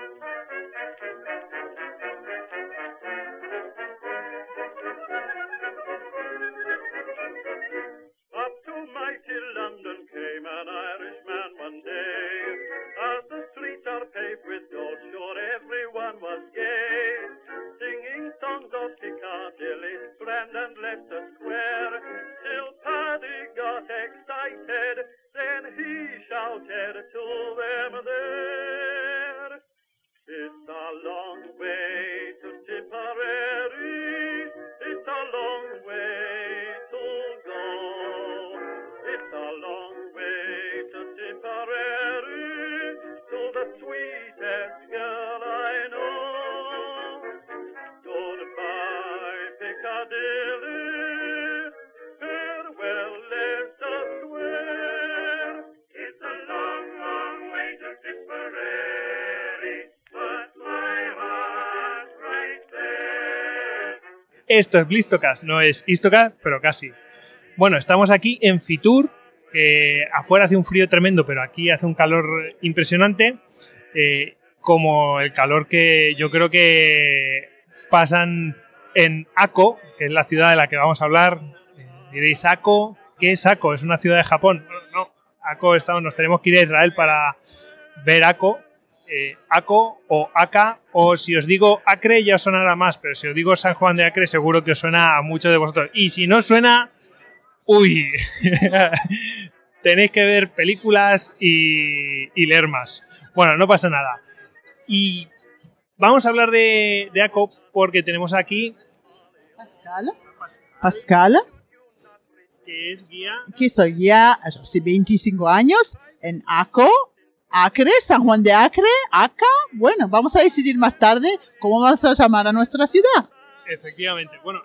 Thank you. Esto es Blistocast, no es Istocast, pero casi. Bueno, estamos aquí en Fitur, que afuera hace un frío tremendo, pero aquí hace un calor impresionante, eh, como el calor que yo creo que pasan en Ako, que es la ciudad de la que vamos a hablar. Diréis, Ako, ¿qué es Ako? ¿Es una ciudad de Japón? No. Ako, estamos, nos tenemos que ir a Israel para ver Ako. Eh, Ako o Aka, o si os digo Acre ya os sonará más, pero si os digo San Juan de Acre seguro que os suena a muchos de vosotros. Y si no suena, uy, tenéis que ver películas y, y leer más. Bueno, no pasa nada. Y vamos a hablar de, de Ako porque tenemos aquí Pascal. Pascal, que es guía que soy ya hace 25 años en ACO, Acre, San Juan de Acre, ACA. Bueno, vamos a decidir más tarde cómo vamos a llamar a nuestra ciudad. Efectivamente. Bueno,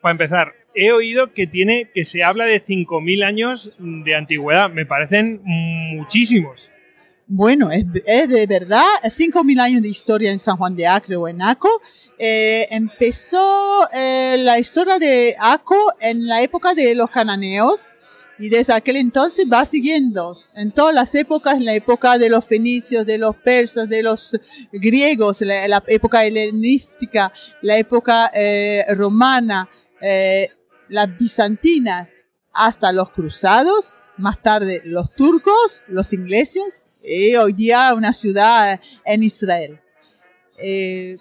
para empezar, he oído que tiene que se habla de 5.000 años de antigüedad. Me parecen muchísimos. Bueno, es, es de verdad, 5.000 años de historia en San Juan de Acre o en Aco. Eh, empezó eh, la historia de Aco en la época de los cananeos y desde aquel entonces va siguiendo en todas las épocas, en la época de los fenicios, de los persas, de los griegos, la, la época helenística, la época eh, romana, eh, las bizantinas, hasta los cruzados, más tarde los turcos, los ingleses, y hoy día una ciudad en Israel. Eh,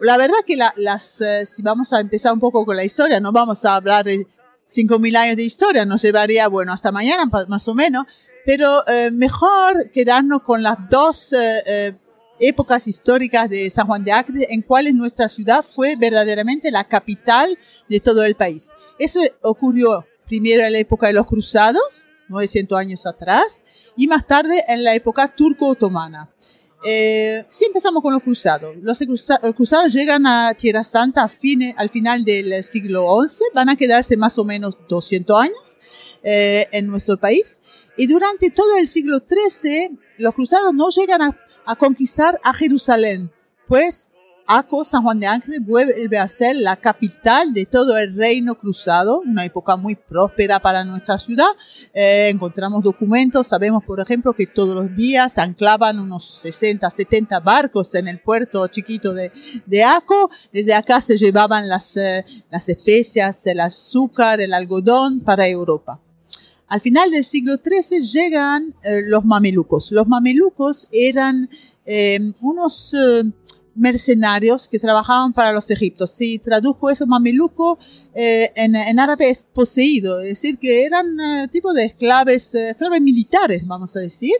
la verdad que la, las, eh, si vamos a empezar un poco con la historia, no vamos a hablar de 5.000 años de historia, nos llevaría, bueno, hasta mañana más o menos, pero eh, mejor quedarnos con las dos eh, eh, épocas históricas de San Juan de Acre, en cuales nuestra ciudad fue verdaderamente la capital de todo el país. Eso ocurrió primero en la época de los cruzados, 900 años atrás, y más tarde en la época turco-otomana. Eh, sí empezamos con los cruzados. Los cruza- los cruzados llegan a Tierra Santa a fine- al final del siglo XI, van a quedarse más o menos 200 años eh, en nuestro país. Y durante todo el siglo XIII, los cruzados no llegan a conquistar a Jerusalén, pues Aco, San Juan de Acre, vuelve a ser la capital de todo el reino cruzado, una época muy próspera para nuestra ciudad. Eh, encontramos documentos, sabemos por ejemplo que todos los días anclaban unos 60, 70 barcos en el puerto chiquito de, de Aco. Desde acá se llevaban las, eh, las especias, el azúcar, el algodón para Europa. Al final del siglo XIII llegan eh, los mamelucos. Los mamelucos eran eh, unos mercenarios que trabajaban para los egipcios. Si traduzco eso mameluco, eh, en, en árabe es poseído, es decir, que eran eh, tipo de esclaves, eh, militares, vamos a decir.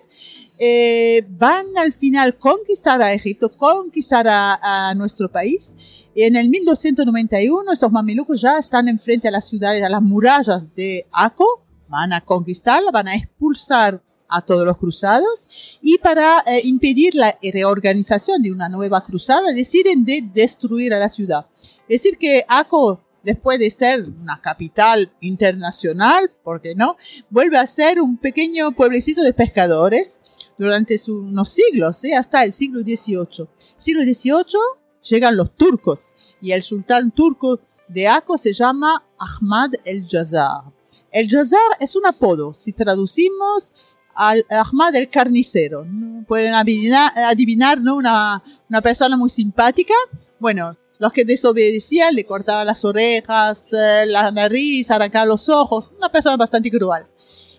Eh, van al final conquistar a Egipto, conquistar a, a nuestro país. Y en el 1291 estos mamelucos ya están enfrente a las ciudades, a las murallas de Aco, van a conquistarla, van a expulsar a todos los cruzados y para eh, impedir la reorganización de una nueva cruzada deciden de destruir a la ciudad. Es decir que Aco, después de ser una capital internacional, ¿por qué no? Vuelve a ser un pequeño pueblecito de pescadores durante su- unos siglos, ¿eh? hasta el siglo XVIII. Siglo XVIII llegan los turcos y el sultán turco de Aco se llama Ahmad el Jazar. El Jazar es un apodo. Si traducimos al Ahmad el carnicero. Pueden adivinar, adivinar ¿no? Una, una persona muy simpática. Bueno, los que desobedecían le cortaban las orejas, eh, la nariz, arrancaban los ojos. Una persona bastante cruel.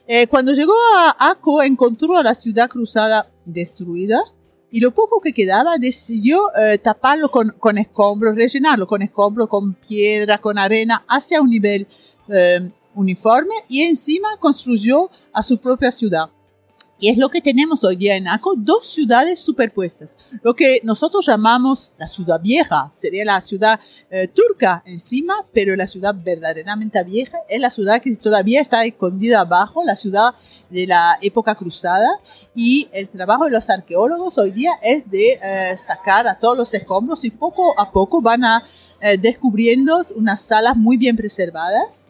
Eh, cuando llegó a Aco, encontró a la ciudad cruzada destruida y lo poco que quedaba decidió eh, taparlo con, con, escombros, rellenarlo con escombros, con piedra, con arena, hacia un nivel uniforme y encima construyó a su propia ciudad. Y es lo que tenemos hoy día en Aco, dos ciudades superpuestas. Lo que nosotros llamamos la ciudad vieja, sería la ciudad eh, turca encima, pero la ciudad verdaderamente vieja es la ciudad que todavía está escondida abajo, la ciudad de la época cruzada. Y el trabajo de los arqueólogos hoy día es de eh, sacar a todos los escombros y poco a poco van a eh, descubriendo unas salas muy bien preservadas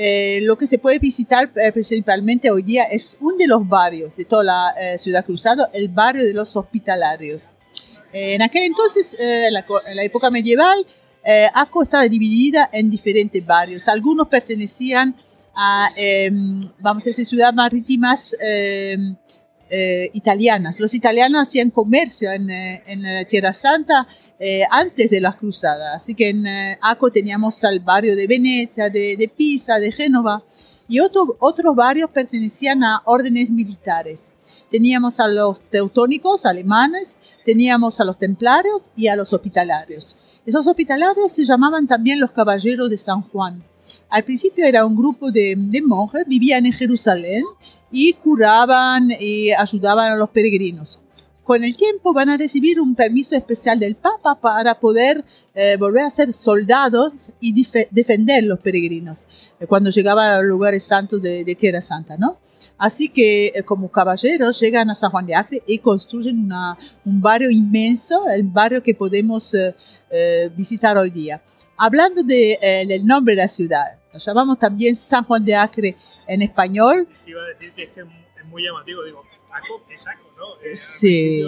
eh, lo que se puede visitar eh, principalmente hoy día es uno de los barrios de toda la eh, ciudad cruzada, el barrio de los hospitalarios. en aquel entonces, en la, en, época medieval, Aco estaba dividida en diferentes barrios. Algunos pertenecían a, em, vamos a decir, ciudades marítimas eh, italianas. Los italianos hacían comercio en, eh, en eh, Tierra Santa eh, antes de las cruzadas. Así que en eh, Aco teníamos al barrio de Venecia, de, Pisa, de Génova. Y otro, otros barrios pertenecían a órdenes militares. Teníamos a los teutónicos alemanes, teníamos a los templarios y a los hospitalarios. Esos hospitalarios se llamaban también los caballeros de San Juan. Al principio era un grupo de, de monjes, vivían en Jerusalén y curaban y ayudaban a los peregrinos. Con el tiempo van a recibir un permiso especial del Papa para poder eh, volver a ser soldados y defender los peregrinos eh, cuando llegaban a los lugares santos de, de Tierra Santa, ¿no? Así que eh, como caballeros llegan a San Juan de Acre y construyen una, un barrio inmenso, el barrio que podemos eh, eh, visitar hoy día. Hablando de, del nombre de la ciudad, nos llamamos también San Juan de Acre en español. Iba a decir que es, que es muy llamativo, digo, Aco es Aco, ¿no? Es sí.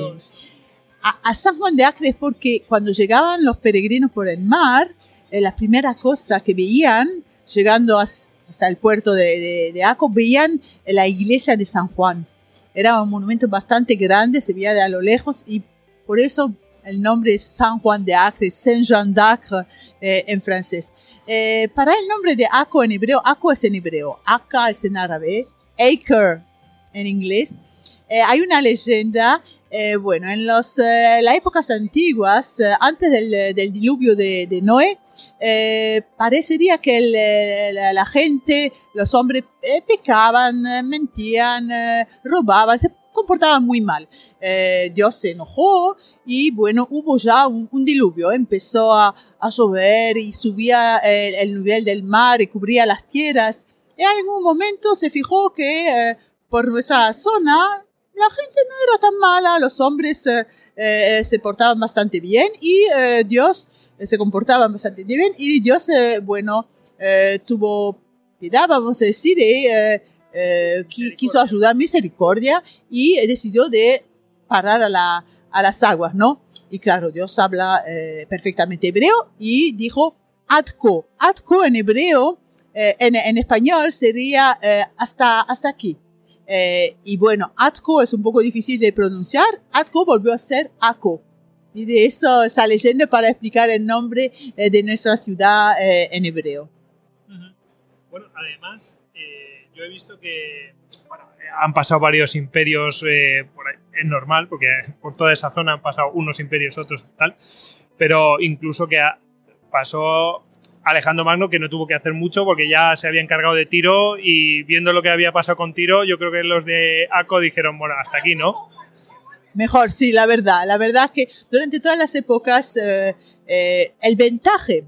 A, a, San Juan de Acre es porque cuando llegaban los peregrinos por el mar, eh, la primera cosa que veían, llegando hasta el puerto de, de, de, Aco, veían la iglesia de San Juan. Era un monumento bastante grande, se veía de a lo lejos y por eso el nombre es San Juan de Acre, Saint Jean d'Acre eh, en francés. Eh, para el nombre de Aco en hebreo, Aco es en hebreo, Aka es en árabe, Acre en inglés. Eh, hay una leyenda, eh, bueno, en los, eh, las épocas antiguas, antes del, del, diluvio de, de Noé, parecería que el, la, la, gente, los hombres pecaban, mentían, robaban, se comportaban muy mal. Eh, Dios se enojó y bueno, hubo ya un, diluvio. Empezó a, a, llover y subía el, el, nivel del mar y cubría las tierras. En algún momento se fijó que eh, por esa zona la gente no era tan mala, los hombres eh, se portaban bastante bien y Dios se comportaba bastante bien y Dios, bueno, tuvo piedad, vamos a decir, eh, quiso ayudar misericordia y decidió de parar a, la, a las aguas, ¿no? Y claro, Dios habla eh, perfectamente hebreo y dijo atko. Atko en hebreo, eh, en, en, español sería eh, hasta, hasta aquí. Eh, y bueno, atko es un poco difícil de pronunciar. Atko volvió a ser ako. Y de eso está leyendo para explicar el nombre eh, de nuestra ciudad en hebreo. Bueno, además, yo he visto que han pasado varios imperios, eh, es normal, porque por toda esa zona han pasado unos imperios, otros, tal, pero incluso que pasó Alejandro Magno, que no tuvo que hacer mucho porque ya se había encargado de Tiro y viendo lo que había pasado con Tiro, yo creo que los de ACO dijeron, bueno, hasta aquí, ¿no? Mejor, sí, la verdad. La verdad es que durante todas las épocas eh, eh, el ventaje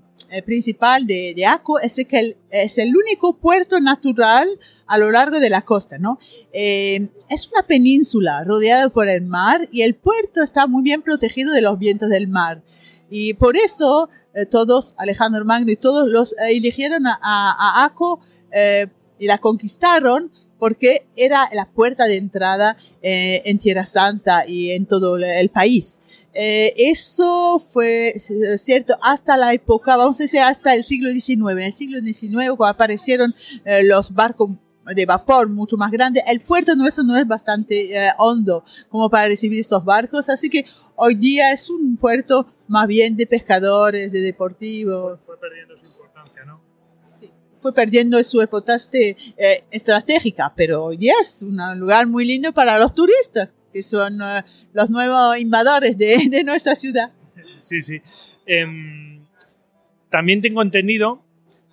principal de, de Aco es el, es el único puerto natural a lo largo de la costa, ¿no? Eh, es una península rodeada por el mar y el puerto está muy bien protegido de los vientos del mar. Y por eso eh, todos, Alejandro Magno y todos los eh, eligieron a, a, a Aco eh, y la conquistaron porque era la puerta de entrada eh, en Tierra Santa y en todo el país. Eh, eso fue cierto hasta la época, vamos a decir hasta el siglo XIX. En el siglo XIX, cuando aparecieron eh, los barcos de vapor mucho más grande. El puerto nuestro no es bastante eh, hondo como para recibir estos barcos, así que hoy día es un puerto más bien de pescadores, de deportivos. Fue perdiendo su importancia, ¿no? Sí. Fue perdiendo su importancia eh, estratégica, pero hoy día es un lugar muy lindo para los turistas, que son eh, los nuevos invadores de, de, nuestra ciudad. Sí, sí. Em, también tengo entendido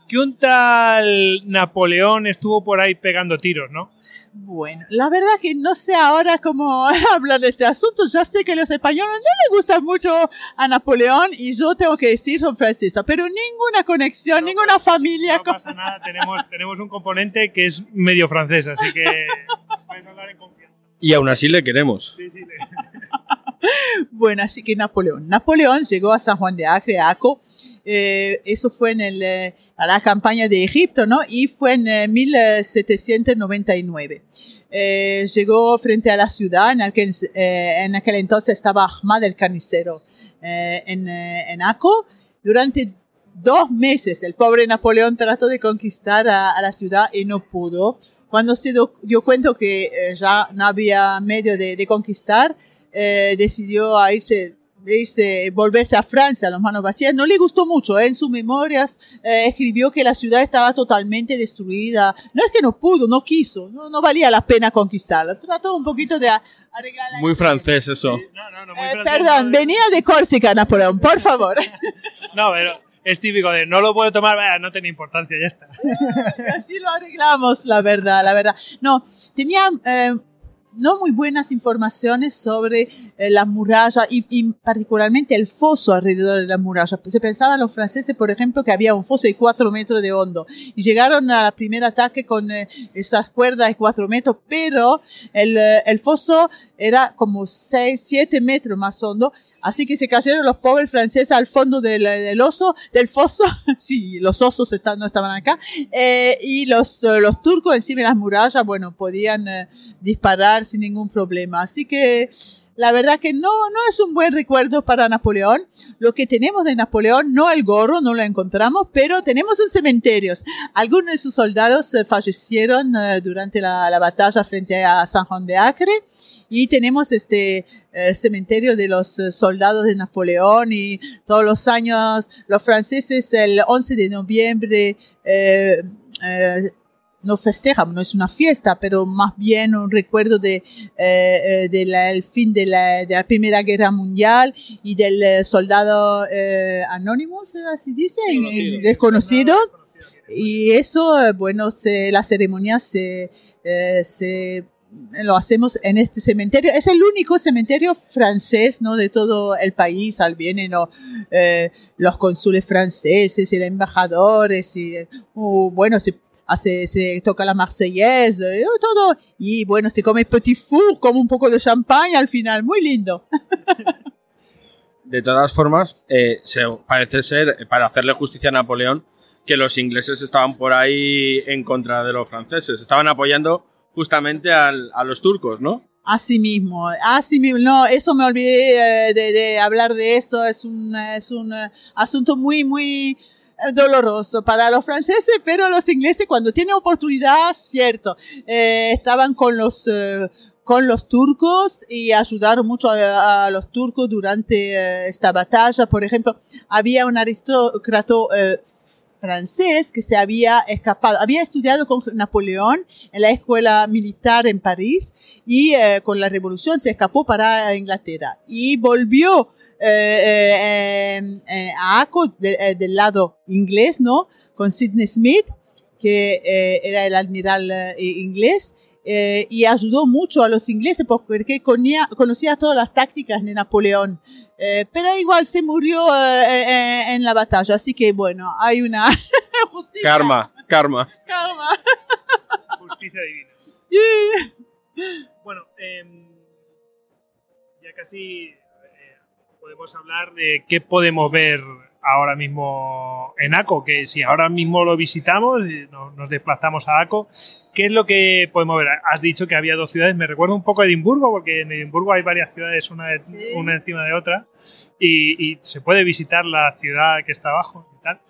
que un tal Napoleón estuvo por ahí pegando tiros, ¿no? Bueno, la verdad que no sé ahora cómo hablar de este asunto. Ya sé que los españoles no les gusta mucho a Napoleón y yo tengo que decir son francesa, pero ninguna conexión, ninguna familia. No pasa nada, tenemos, tenemos un componente que es medio francés, así que puedes hablar en confianza. Y aún así le queremos. Sí, sí, le... bueno, así que Napoleón. Napoleón llegó a San Juan de Acre, Aco. Eh, eso fue en el, eh, a la campaña de Egipto, ¿no? Y fue en eh, 1799. Eh, llegó frente a la ciudad en aquel, en aquel entonces estaba Ahmad el carnicero en, en Aco. Durante dos meses el pobre Napoleón trató de conquistar a, a la ciudad y no pudo. Cuando se dio cuenta que ya no había medio de conquistar, eh, decidió a irse, irse, volverse a Francia a las manos vacías. No le gustó mucho. ¿eh? En sus memorias eh, escribió que la ciudad estaba totalmente destruida. No es que no pudo, no quiso, no, no valía la pena conquistarla. Trató un poquito de arreglar Muy francés eso. No, no, no, muy Eh, francés, perdón, no, venía de Córcega, Napoleón, por favor. No, pero es típico de no lo puedo tomar, bah, no tiene importancia, ya está. Así lo arreglamos, la verdad, la verdad. No, tenía eh, no muy buenas informaciones sobre eh, la muralla y, particularmente el foso alrededor de la muralla. Se pensaban los franceses, por ejemplo, que había un foso de cuatro metros de hondo y llegaron al primer ataque con eh, esas cuerdas de cuatro metros, pero el, eh, el foso era como seis, siete metros más hondo Así que se cayeron los pobres franceses al fondo del, oso, del foso. sí, los osos están, no estaban acá. Eh, y los, los turcos encima de las murallas, bueno, podían eh, disparar sin ningún problema. Así que la verdad que no, no es un buen recuerdo para Napoleón. Lo que tenemos de Napoleón, no el gorro, no lo encontramos, pero tenemos un cementerio. Algunos de sus soldados eh, fallecieron eh, durante la, la, batalla frente a San Juan de Acre y tenemos este eh, cementerio de los eh, soldados de Napoleón y todos los años los franceses el 11 de noviembre eh, no festejan, no es una fiesta, pero más bien un recuerdo de, eh, de la, el fin de la, de la, Primera Guerra Mundial y del eh, soldado eh, anónimo, así dice, desconocido. desconocido. Y eso, bueno, se, la ceremonia se, se lo hacemos en este cementerio. Es el único cementerio francés, ¿no? De todo el país. Al vienen ¿no? eh, los cónsules franceses y los embajadores y, uh, bueno, se, hace, se toca la marseillaise, y todo. Y bueno, se come petit four, como un poco de champagne al final. Muy lindo. De todas formas, eh, se, parece ser, para hacerle justicia a Napoleón, que los ingleses estaban por ahí en contra de los franceses. Estaban apoyando justamente al, a los turcos, ¿no? Así mismo, así mismo. No, eso me olvidé de, de hablar de eso. Es un, es un asunto muy, muy doloroso para los franceses, pero los ingleses cuando tienen oportunidad, cierto, eh, estaban con los eh, con los turcos y ayudaron mucho a, los turcos durante eh, esta batalla. Por ejemplo, había un aristócrata francés que se había escapado, había estudiado con Napoleón en la escuela militar en París y con la revolución se escapó para Inglaterra y volvió a Aco de, del lado inglés, ¿no? Con Sidney Smith, que era el admiral inglés. Eh, y ayudó mucho a los ingleses porque conocía, conocía todas las tácticas de Napoleón. Eh, pero igual se murió eh, en la batalla, así que bueno, hay una justicia. Karma, karma. Karma. Justicia divina. Yeah. Bueno, eh, ya casi podemos hablar de qué podemos ver ahora mismo en ACO, que si ahora mismo lo visitamos, nos, desplazamos a ACO, ¿qué es lo que podemos ver? Has dicho que había dos ciudades, me recuerda un poco a Edimburgo, porque en Edimburgo hay varias ciudades, una, de, Sí. una encima de otra, y, y se puede visitar la ciudad que está abajo y tal.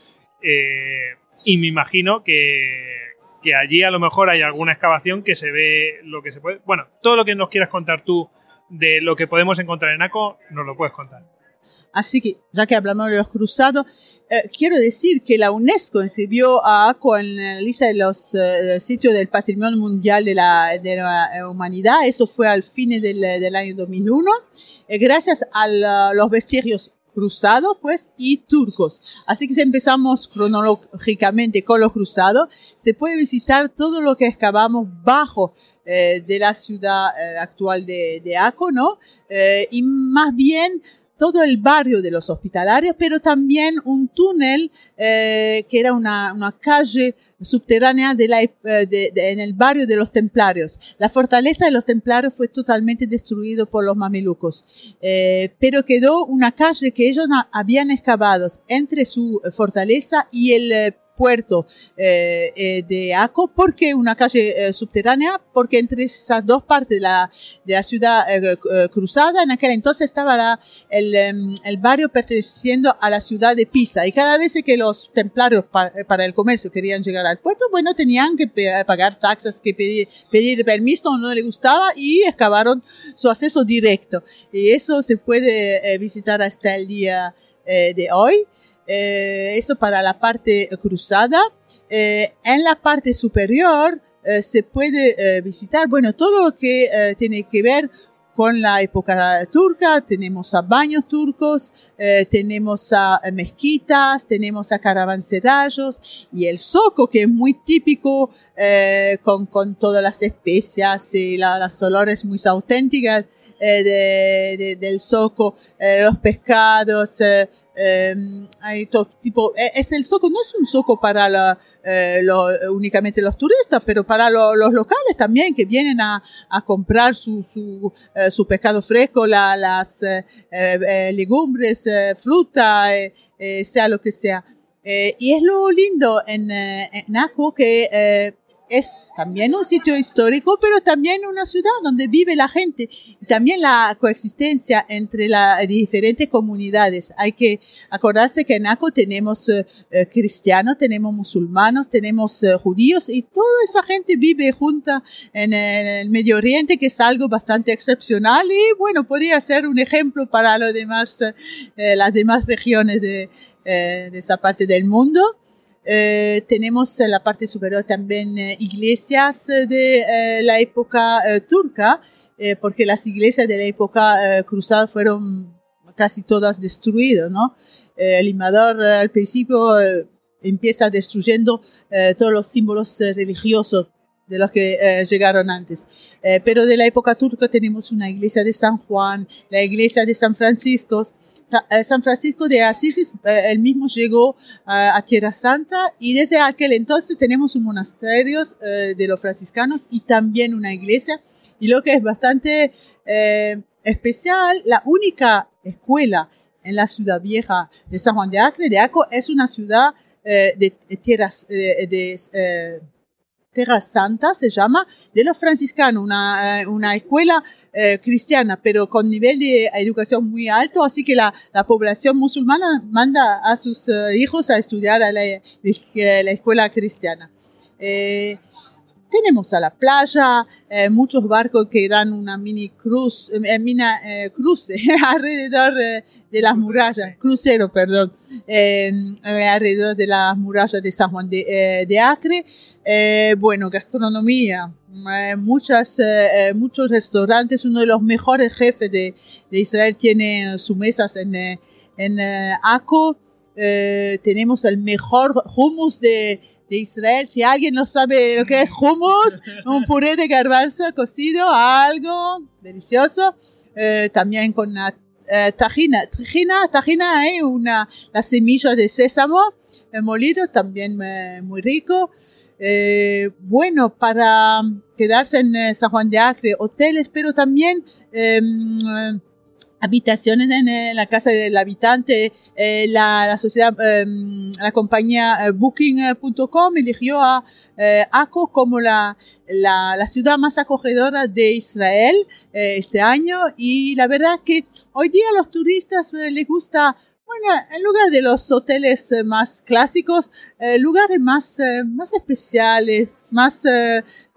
Eh, y me imagino que, que allí a lo mejor hay alguna excavación que se ve lo que se puede. Bueno, todo lo que nos quieras contar tú de lo que podemos encontrar en ACO, nos lo puedes contar. Así que, ya que hablamos de los cruzados, eh, quiero decir que la UNESCO inscribió a ACO en la lista de los eh, sitios del Patrimonio Mundial de la, de la Humanidad. Eso fue al fin del, del año 2001, eh, gracias a los vestigios cruzados, pues, y turcos. Así que si empezamos cronológicamente con los cruzados, se puede visitar todo lo que excavamos bajo eh, de la ciudad eh, actual de, de Aco, ¿no? Eh, y más bien todo el barrio de los hospitalarios, pero también un túnel que era una, una calle subterránea de la, de, en el barrio de los templarios. La fortaleza de los templarios fue totalmente destruido por los mamelucos, pero quedó una calle que ellos habían excavado entre su fortaleza y el puerto eh, eh, de Aco, porque una calle eh, subterránea, porque entre esas dos partes de la, de la ciudad eh, eh, cruzada, en aquel entonces estaba la, el, em, el, barrio perteneciendo a la ciudad de Pisa, y cada vez que los templarios pa, para el comercio querían llegar al puerto, bueno, tenían que pagar taxas, que pedir, pedir permiso, no le gustaba, y excavaron su acceso directo. Y eso se puede visitar hasta el día de hoy. Eh, eso para la parte cruzada. Eh, en la parte superior eh, se puede visitar, bueno, todo lo que tiene que ver con la época turca, tenemos a baños turcos, eh, tenemos a mezquitas, tenemos a y el soco que es muy típico eh, con, con, todas las especias y la, las olores muy auténticas eh, de, de, del soco, los pescados, eh, hay todo tipo, e, es el soco, no es un soco para eh, únicamente los turistas, pero para lo, los locales también que vienen a, comprar su, su, eh, su pescado fresco, la, las eh, legumbres, fruta, sea lo que sea. y es lo lindo en, en Aco que es también un sitio histórico, pero también una ciudad donde vive la gente y también la coexistencia entre las diferentes comunidades. Hay que acordarse que en Aco tenemos eh, eh, cristianos, tenemos musulmanos, tenemos eh, judíos y toda esa gente vive junta en el Medio Oriente, que es algo bastante excepcional y bueno, podría ser un ejemplo para los demás, eh, las demás regiones de, de esa parte del mundo. Eh, tenemos en la parte superior también eh, iglesias de eh, la época eh, turca, porque las iglesias de la época cruzada fueron casi todas destruidas, ¿no? el limador al principio empieza destruyendo todos los símbolos religiosos de los que eh, llegaron antes. Eh, pero de la época turca tenemos una iglesia de San Juan, la iglesia de San Francisco, eh, San Francisco de Asís, eh, él mismo llegó a Tierra Santa y desde aquel entonces tenemos un monasterio eh, de los franciscanos y también una iglesia. Y lo que es bastante especial, la única escuela en la ciudad vieja de San Juan de Acre, de Aco, es una ciudad de, tierras, de Terra Santa se llama, de los franciscanos, una, una escuela eh, cristiana, pero con nivel de educación muy alto, así que la, la población musulmana manda a sus uh, hijos a estudiar a la, la escuela cristiana. Eh, tenemos a la playa, eh, muchos barcos que dan una mini cruz, eh, mina, eh, cruce alrededor de las murallas, crucero, perdón, alrededor de las murallas de San Juan de, de Acre. bueno, gastronomía, muchas, muchos restaurantes, uno de los mejores jefes de, de Israel tiene sus mesas en, en Aco. tenemos el mejor hummus de, de Israel. Si alguien no sabe lo que es hummus, un puré de garbanzo cocido, algo delicioso. Eh, también con una eh, tajina. Tajina, tajina es una, la semilla de sésamo eh, molido, también eh, muy rico. Eh, bueno, para quedarse en San Juan de Acre, hoteles, pero también em, habitaciones en eh, la casa del habitante, eh, la, sociedad, eh, la compañía eh, Booking.com eligió a Aco como la, la, ciudad más acogedora de Israel este año. Y la verdad que hoy día a los turistas les gusta Bueno, en lugar de los hoteles más clásicos, lugares más, más especiales, más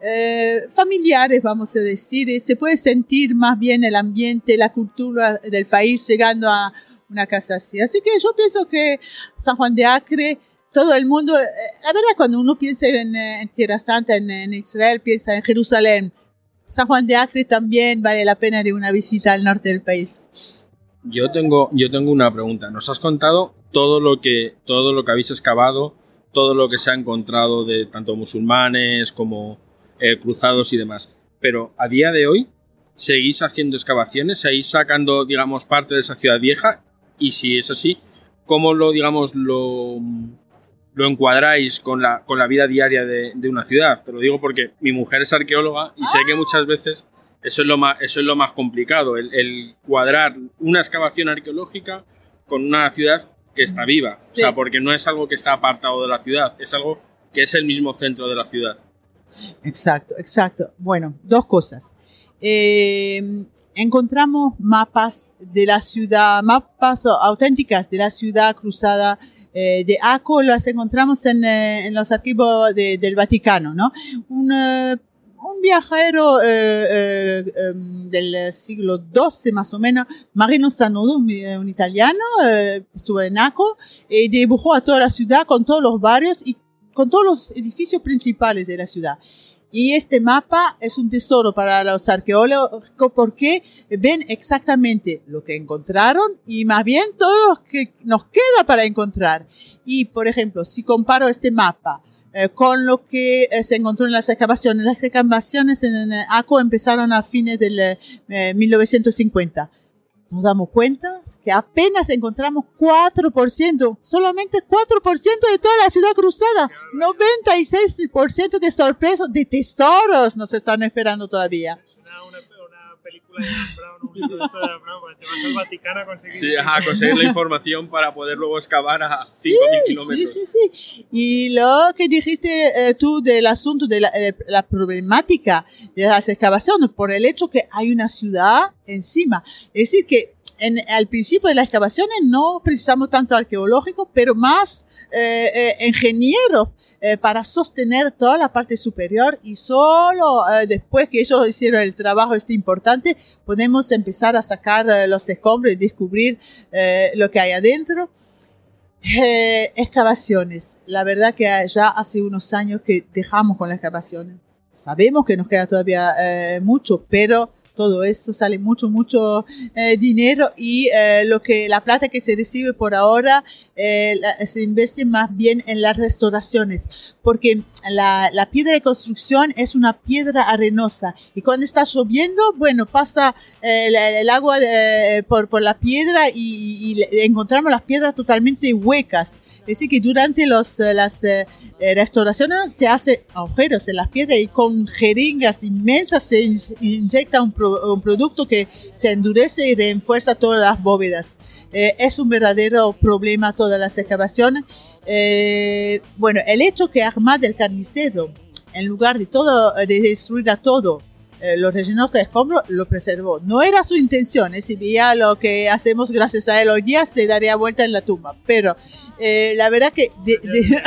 eh, familiares, vamos a decir, y se puede sentir más bien el ambiente, la cultura del país llegando a una casa así. Así que yo pienso que San Juan de Acre, todo el mundo, eh, la verdad cuando uno piensa en, eh, en Tierra Santa, en, en Israel, piensa en Jerusalén. San Juan de Acre también vale la pena de una visita al norte del país. Yo tengo, yo tengo una pregunta. Nos has contado todo lo que, todo lo que habéis excavado, todo lo que se ha encontrado de tanto musulmanes como eh, cruzados y demás. Pero a día de hoy, ¿seguís haciendo excavaciones? ¿Seguís sacando, digamos, parte de esa ciudad vieja? Y si es así, ¿cómo lo, digamos, lo, lo encuadráis con la, con la vida diaria de, de una ciudad? Te lo digo porque mi mujer es arqueóloga y sé que muchas veces eso es lo más, eso es lo más complicado, el, el cuadrar una excavación arqueológica con una ciudad que está viva. O sea, porque no es algo que está apartado de la ciudad, es algo que es el mismo centro de la ciudad. Exacto, exacto. Bueno, dos cosas. Eh, encontramos mapas de la ciudad, mapas auténticas de la ciudad cruzada eh, de Aco, las encontramos en, eh, los archivos de- del Vaticano, ¿no? Un, eh, viajero em, del siglo XII más o menos, Marino Sanudo, un, italiano, estuvo en Aco y dibujó a toda la ciudad con todos los barrios y con todos los edificios principales de la ciudad. Y este mapa es un tesoro para los arqueólogos porque ven exactamente lo que encontraron y más bien todo lo que nos queda para encontrar. Y, por ejemplo, si comparo este mapa eh, con lo que eh, se encontró en las excavaciones, las excavaciones en eh, Aco empezaron a fines del eh, 1950 nos damos cuenta que apenas encontramos 4%, solamente 4% de toda la ciudad cruzada. 96% de sorpresas, de tesoros nos están esperando todavía. Película de Dan Brown, un libro de Dan Brown, te vas al Vaticano a conseguir. Sí, ajá, conseguir la información para poder luego excavar a 5.000 Sí, kilómetros. sí, sí, sí. Y lo que dijiste eh, tú del asunto de la, eh, la problemática de las excavaciones por el hecho que hay una ciudad encima. Es decir, que en, al principio de las excavaciones no precisamos tanto arqueológicos, pero más eh, eh, ingenieros eh, para sostener toda la parte superior y solo eh, después que ellos hicieron el trabajo este importante podemos empezar a sacar eh, los escombros y descubrir eh, lo que hay adentro. Excavaciones. La verdad que ya hace unos años que dejamos con las excavaciones. Sabemos que nos queda todavía mucho, pero todo eso sale mucho, mucho eh, dinero y eh, lo que la plata que se recibe por ahora eh, la- se invierte más bien en las restauraciones, porque la, la piedra de construcción es una piedra arenosa y cuando está lloviendo, bueno, pasa eh, el, el agua eh, por, por la piedra y, y encontramos las piedras totalmente huecas. Es decir, que durante los, eh, las restauraciones se hace agujeros en las piedras y con jeringas inmensas se in- inyecta un, pro- un producto que se endurece y refuerza todas las bóvedas. Eh, es un verdadero problema todas las excavaciones. Eh, bueno, el hecho que Ahmad el carnicero, en lugar de todo, de destruir a todo, eh, lo rellenó con escombros, lo preservó. No era su intención, eh, si veía lo que hacemos gracias a él hoy día, se daría vuelta en la tumba. Pero eh, la verdad que... de- de-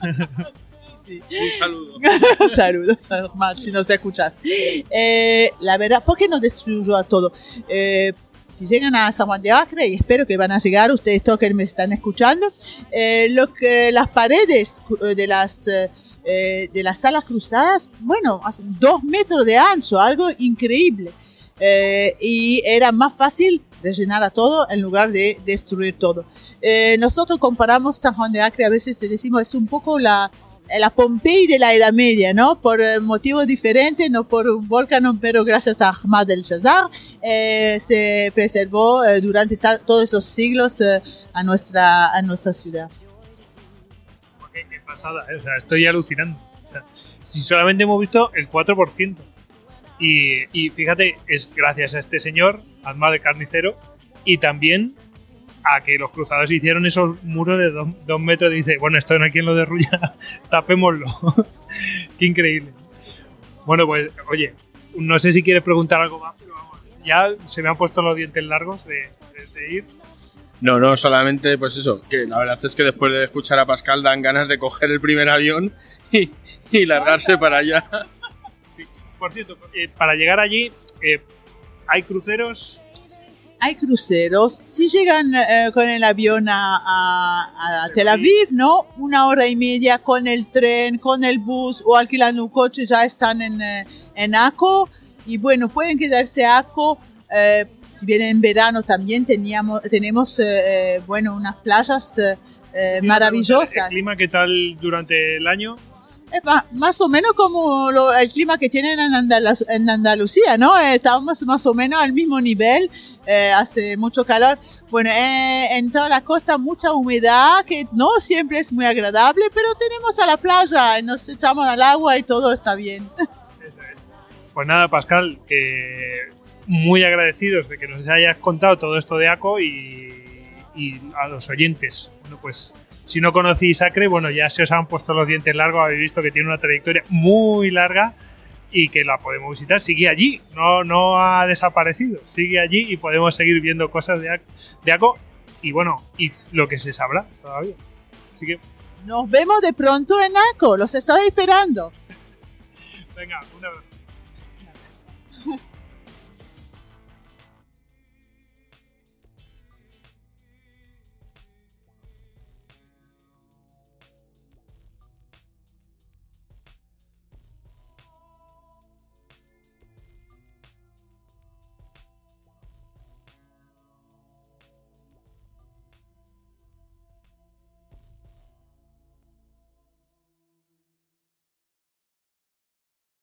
Un saludo. Saludos, Ahmad, si nos escuchas. Eh, la verdad, ¿por qué no destruyó a todo? Eh, si llegan a San Juan de Acre, y espero que van a llegar, ustedes todos que me están escuchando, eh, lo que las paredes eh, de las, eh, eh, de las salas cruzadas, bueno, hacen dos metros de ancho, algo increíble. Eh, y era más fácil rellenar a todo en lugar de destruir todo. Eh, nosotros comparamos San Juan de Acre, a veces decimos, es un poco la, la Pompey de la Edad Media, ¿no? Por eh, motivos diferentes, no por un volcán, pero gracias a Ahmad el Shazar, eh, se preservó eh, durante todos esos siglos eh, a, nuestra, a nuestra ciudad. Qué, pasada, ¿eh? o sea, estoy alucinando. O sea, si solamente hemos visto el 4%. Y, y fíjate, es gracias a este señor, Ahmad de Carnicero, y también a que los cruzados hicieron esos muros de dos, dos metros. Dice, bueno, esto no hay quien lo derruya, tapémoslo. Qué increíble. Bueno, pues, oye, no sé si quieres preguntar algo más, pero vamos, ya se me han puesto los dientes largos de, de- de ir. No, no, solamente pues eso, que la verdad es que después de escuchar a Pascal dan ganas de coger el primer avión y, y largarse para allá. Por cierto, eh, para llegar allí, eh, ¿hay cruceros? Hay cruceros. Si llegan eh, con el avión a, a- a Tel Aviv, ¿no? Una hora y media con el tren, con el bus o alquilando un coche, ya están en, eh, en Aco. Y bueno, pueden quedarse a Aco. eh, si vienen en verano también teníamos, tenemos, eh, bueno, unas playas ¿El maravillosas. clima qué tal durante el año? Más o menos como lo- el clima que tienen en, en Andalucía, ¿no? Eh, Estamos más o menos al mismo nivel, eh, hace mucho calor. Bueno, eh, en toda la costa mucha humedad, que no siempre es muy agradable, pero tenemos a la playa, nos echamos al agua y todo está bien. Eso es. Pues nada, Pascal, que muy agradecidos de que nos hayas contado todo esto de ACO y, y a los oyentes. Bueno, pues si no conocéis Acre, bueno, ya se os han puesto los dientes largos, habéis visto que tiene una trayectoria muy larga y que la podemos visitar. Sigue allí, no, no ha desaparecido, sigue allí y podemos seguir viendo cosas de, de ACO y bueno, y lo que se sabrá todavía. Así que, Nos vemos de pronto en Aco, los estoy esperando. venga, un abrazo.